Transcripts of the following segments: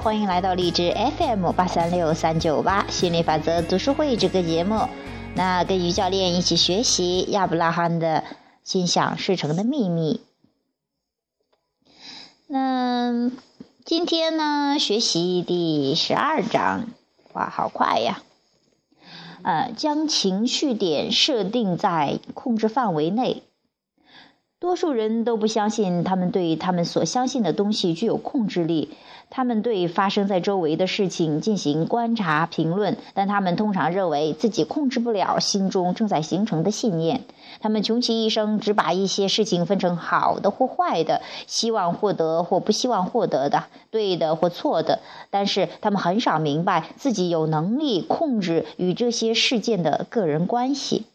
欢迎来到荔枝 FM 八三六三九八心理法则读书会这个节目。那跟于教练一起学习亚伯拉罕的心想事成的秘密。那今天呢，学习第十二章，哇，好快呀！呃，将情绪点设定在控制范围内。多数人都不相信他们对他们所相信的东西具有控制力。他们对发生在周围的事情进行观察、评论，但他们通常认为自己控制不了心中正在形成的信念。他们穷其一生只把一些事情分成好的或坏的，希望获得或不希望获得的，对的或错的。但是他们很少明白自己有能力控制与这些事件的个人关系。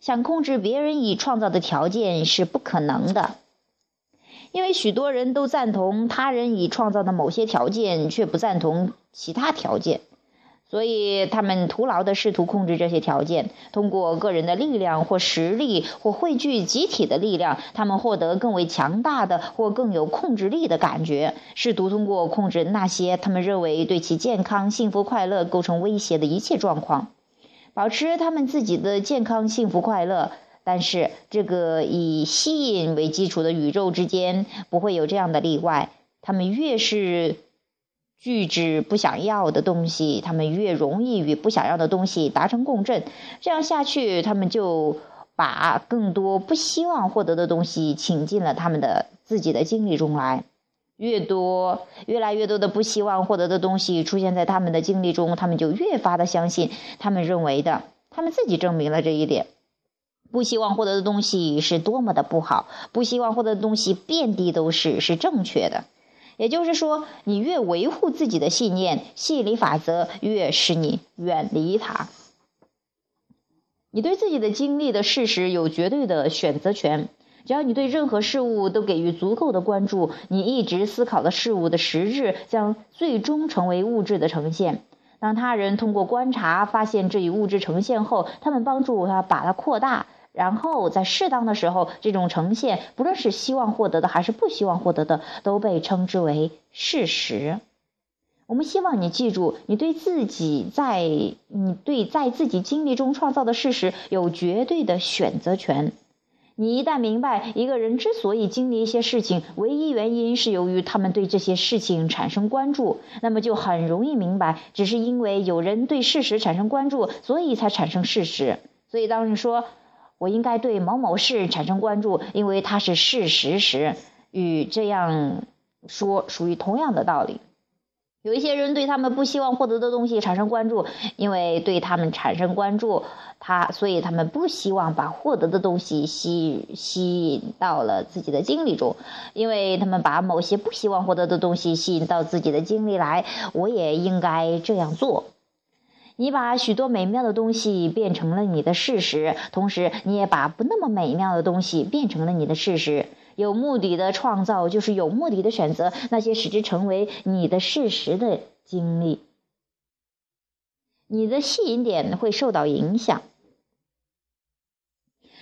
想控制别人已创造的条件是不可能的。因为许多人都赞同他人已创造的某些条件，却不赞同其他条件，所以他们徒劳地试图控制这些条件。通过个人的力量或实力，或汇聚集体的力量，他们获得更为强大的或更有控制力的感觉。试图通过控制那些他们认为对其健康、幸福、快乐构成威胁的一切状况，保持他们自己的健康、幸福、快乐。但是，这个以吸引为基础的宇宙之间不会有这样的例外。他们越是拒之不想要的东西，他们越容易与不想要的东西达成共振。这样下去，他们就把更多不希望获得的东西请进了他们的自己的经历中来。越多、越来越多的不希望获得的东西出现在他们的经历中，他们就越发的相信他们认为的。他们自己证明了这一点。不希望获得的东西是多么的不好，不希望获得的东西遍地都是，是正确的。也就是说，你越维护自己的信念，吸引力法则越使你远离它。你对自己的经历的事实有绝对的选择权。只要你对任何事物都给予足够的关注，你一直思考的事物的实质将最终成为物质的呈现。当他人通过观察发现这一物质呈现后，他们帮助他把它扩大。然后在适当的时候，这种呈现，不论是希望获得的还是不希望获得的，都被称之为事实。我们希望你记住，你对自己在你对在自己经历中创造的事实有绝对的选择权。你一旦明白一个人之所以经历一些事情，唯一原因是由于他们对这些事情产生关注，那么就很容易明白，只是因为有人对事实产生关注，所以才产生事实。所以当你说。我应该对某某事产生关注，因为它是事实时，与这样说属于同样的道理。有一些人对他们不希望获得的东西产生关注，因为对他们产生关注，他所以他们不希望把获得的东西吸吸引到了自己的经历中，因为他们把某些不希望获得的东西吸引到自己的经历来。我也应该这样做。你把许多美妙的东西变成了你的事实，同时你也把不那么美妙的东西变成了你的事实。有目的的创造就是有目的的选择那些使之成为你的事实的经历。你的吸引点会受到影响。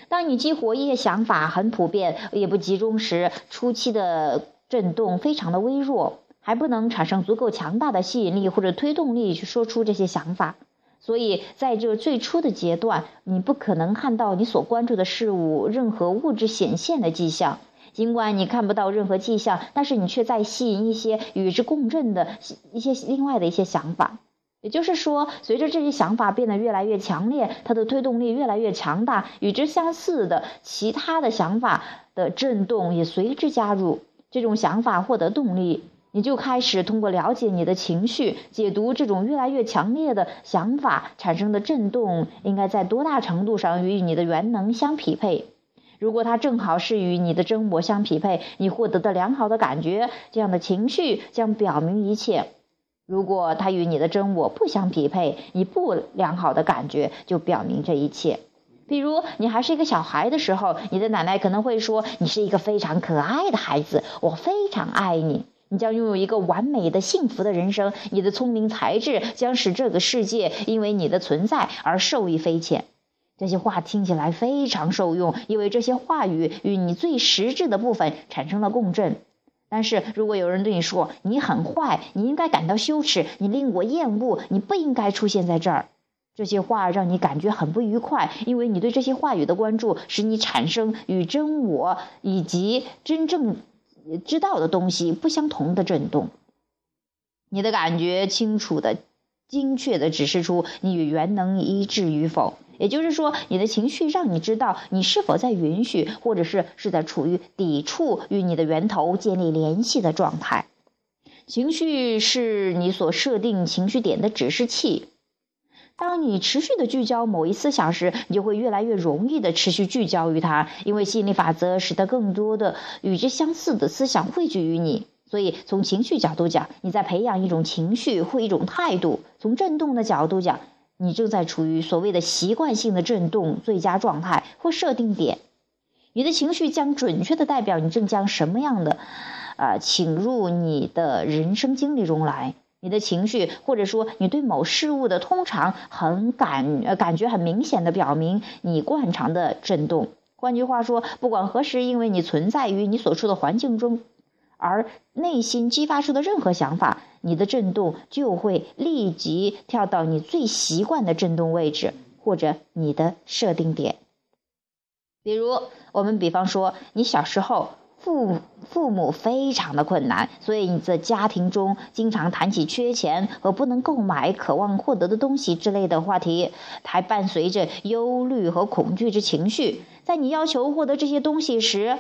当你激活一些想法很普遍也不集中时，初期的震动非常的微弱，还不能产生足够强大的吸引力或者推动力去说出这些想法。所以，在这最初的阶段，你不可能看到你所关注的事物任何物质显现的迹象。尽管你看不到任何迹象，但是你却在吸引一些与之共振的一些另外的一些想法。也就是说，随着这些想法变得越来越强烈，它的推动力越来越强大，与之相似的其他的想法的震动也随之加入。这种想法获得动力。你就开始通过了解你的情绪，解读这种越来越强烈的想法产生的震动应该在多大程度上与你的原能相匹配。如果它正好是与你的真我相匹配，你获得的良好的感觉，这样的情绪将表明一切；如果它与你的真我不相匹配，你不良好的感觉就表明这一切。比如，你还是一个小孩的时候，你的奶奶可能会说：“你是一个非常可爱的孩子，我非常爱你。”你将拥有一个完美的、幸福的人生。你的聪明才智将使这个世界因为你的存在而受益匪浅。这些话听起来非常受用，因为这些话语与你最实质的部分产生了共振。但是如果有人对你说你很坏，你应该感到羞耻，你令我厌恶，你不应该出现在这儿，这些话让你感觉很不愉快，因为你对这些话语的关注使你产生与真我以及真正知道的东西不相同的震动。你的感觉清楚的、精确的指示出你与原能一致与否。也就是说，你的情绪让你知道你是否在允许，或者是是在处于抵触与你的源头建立联系的状态。情绪是你所设定情绪点的指示器。当你持续的聚焦某一思想时，你就会越来越容易的持续聚焦于它，因为吸引力法则使得更多的与之相似的思想汇聚于你。所以，从情绪角度讲，你在培养一种情绪或一种态度；从振动的角度讲，你正在处于所谓的习惯性的振动最佳状态或设定点，你的情绪将准确的代表你正将什么样的，呃，请入你的人生经历中来。你的情绪或者说你对某事物的通常很感呃感觉很明显的表明你惯常的振动。换句话说，不管何时，因为你存在于你所处的环境中。而内心激发出的任何想法，你的振动就会立即跳到你最习惯的振动位置，或者你的设定点。比如，我们比方说，你小时候父父母非常的困难，所以你在家庭中经常谈起缺钱和不能购买渴望获得的东西之类的话题，还伴随着忧虑和恐惧之情绪。在你要求获得这些东西时，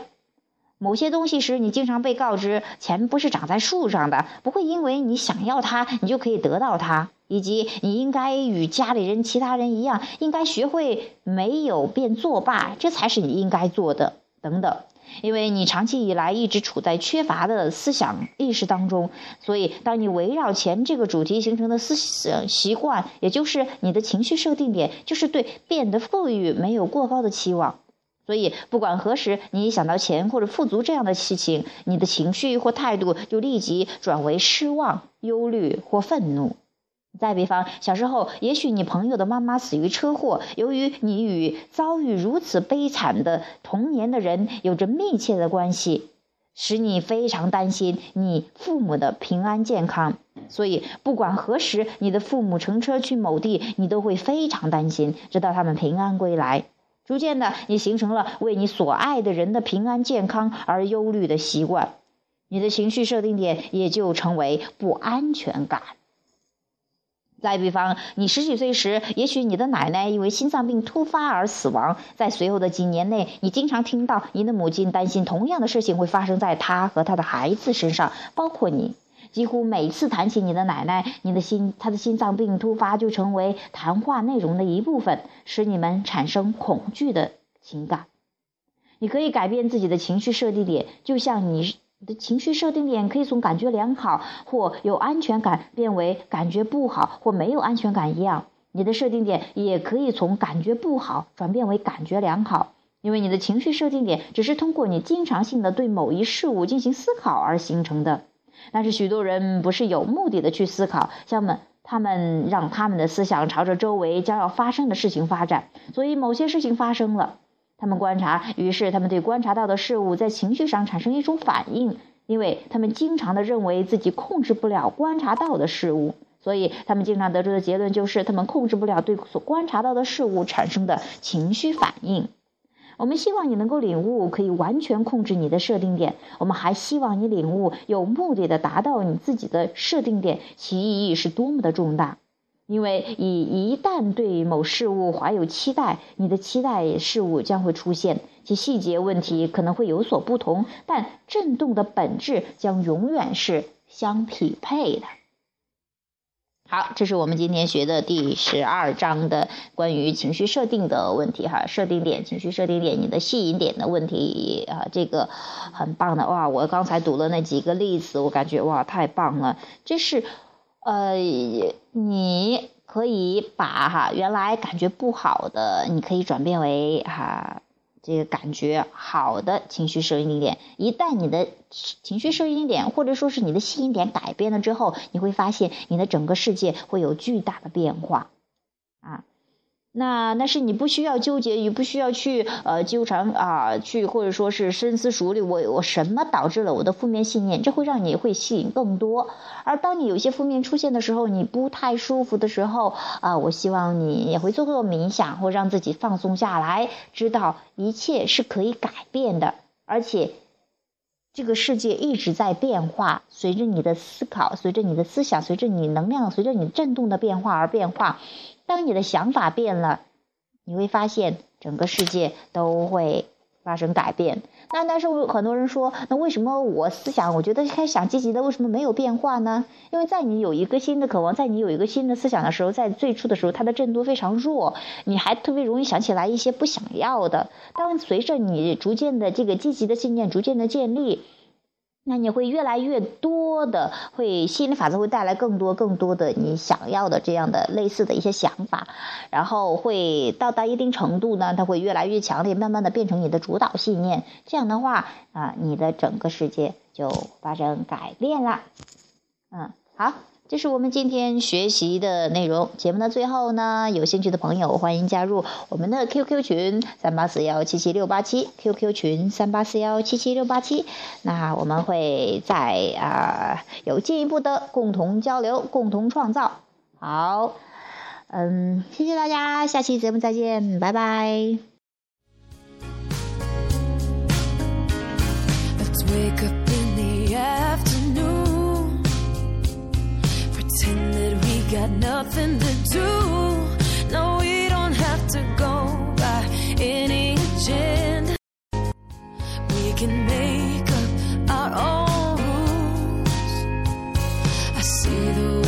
某些东西时，你经常被告知钱不是长在树上的，不会因为你想要它，你就可以得到它，以及你应该与家里人、其他人一样，应该学会没有便作罢，这才是你应该做的，等等。因为你长期以来一直处在缺乏的思想意识当中，所以当你围绕钱这个主题形成的思想习惯，也就是你的情绪设定点，就是对变得富裕没有过高的期望。所以，不管何时你一想到钱或者富足这样的事情，你的情绪或态度就立即转为失望、忧虑或愤怒。再比方，小时候，也许你朋友的妈妈死于车祸，由于你与遭遇如此悲惨的童年的人有着密切的关系，使你非常担心你父母的平安健康。所以，不管何时你的父母乘车去某地，你都会非常担心，直到他们平安归来。逐渐的，你形成了为你所爱的人的平安健康而忧虑的习惯，你的情绪设定点也就成为不安全感。再比方，你十几岁时，也许你的奶奶因为心脏病突发而死亡，在随后的几年内，你经常听到你的母亲担心同样的事情会发生在她和她的孩子身上，包括你。几乎每次谈起你的奶奶，你的心，她的心脏病突发就成为谈话内容的一部分，使你们产生恐惧的情感。你可以改变自己的情绪设定点，就像你的情绪设定点可以从感觉良好或有安全感变为感觉不好或没有安全感一样，你的设定点也可以从感觉不好转变为感觉良好，因为你的情绪设定点只是通过你经常性的对某一事物进行思考而形成的。但是许多人不是有目的的去思考，像们他们让他们的思想朝着周围将要发生的事情发展，所以某些事情发生了，他们观察，于是他们对观察到的事物在情绪上产生一种反应，因为他们经常的认为自己控制不了观察到的事物，所以他们经常得出的结论就是他们控制不了对所观察到的事物产生的情绪反应。我们希望你能够领悟，可以完全控制你的设定点。我们还希望你领悟，有目的的达到你自己的设定点，其意义是多么的重大。因为以一旦对某事物怀有期待，你的期待事物将会出现，其细节问题可能会有所不同，但震动的本质将永远是相匹配的。好，这是我们今天学的第十二章的关于情绪设定的问题哈，设定点、情绪设定点、你的吸引点的问题啊，这个很棒的哇！我刚才读了那几个例子，我感觉哇，太棒了！这是呃，你可以把哈原来感觉不好的，你可以转变为哈。这个感觉好的情绪设定点，一旦你的情绪收音点或者说是你的吸引点改变了之后，你会发现你的整个世界会有巨大的变化，啊，那那是你不需要纠结于，不需要去呃纠缠啊，去或者说是深思熟虑，我我什么导致了我的负面信念？这会让你会吸引更多。而当你有些负面出现的时候，你不太舒服的时候啊，我希望你也会做做冥想，或让自己放松下来，知道一切是可以改变的，而且这个世界一直在变化，随着你的思考，随着你的思想，随着你能量，随着你震动的变化而变化。当你的想法变了，你会发现整个世界都会发生改变。那但是很多人说，那为什么我思想我觉得开始想积极的，为什么没有变化呢？因为在你有一个新的渴望，在你有一个新的思想的时候，在最初的时候，它的震度非常弱，你还特别容易想起来一些不想要的。当随着你逐渐的这个积极的信念逐渐的建立。那你会越来越多的，会吸引力法则会带来更多更多的你想要的这样的类似的一些想法，然后会到达一定程度呢，它会越来越强烈，慢慢的变成你的主导信念。这样的话啊，你的整个世界就发生改变了。嗯，好。这是我们今天学习的内容。节目的最后呢，有兴趣的朋友欢迎加入我们的 QQ 群三八四幺七七六八七，QQ 群三八四幺七七六八七。那我们会在啊有进一步的共同交流，共同创造。好，嗯，谢谢大家，下期节目再见，拜拜 wake up in the afternoon。Got nothing to do. No, we don't have to go by any agenda. We can make up our own rules. I see the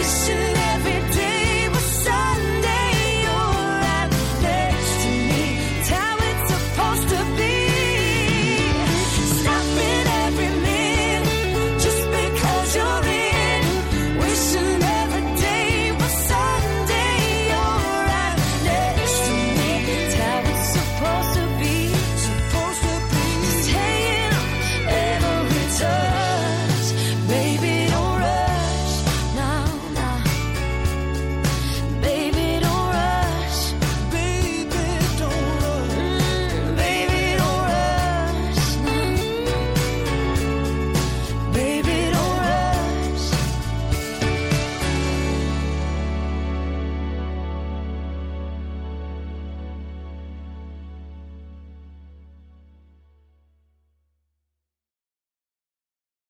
Wish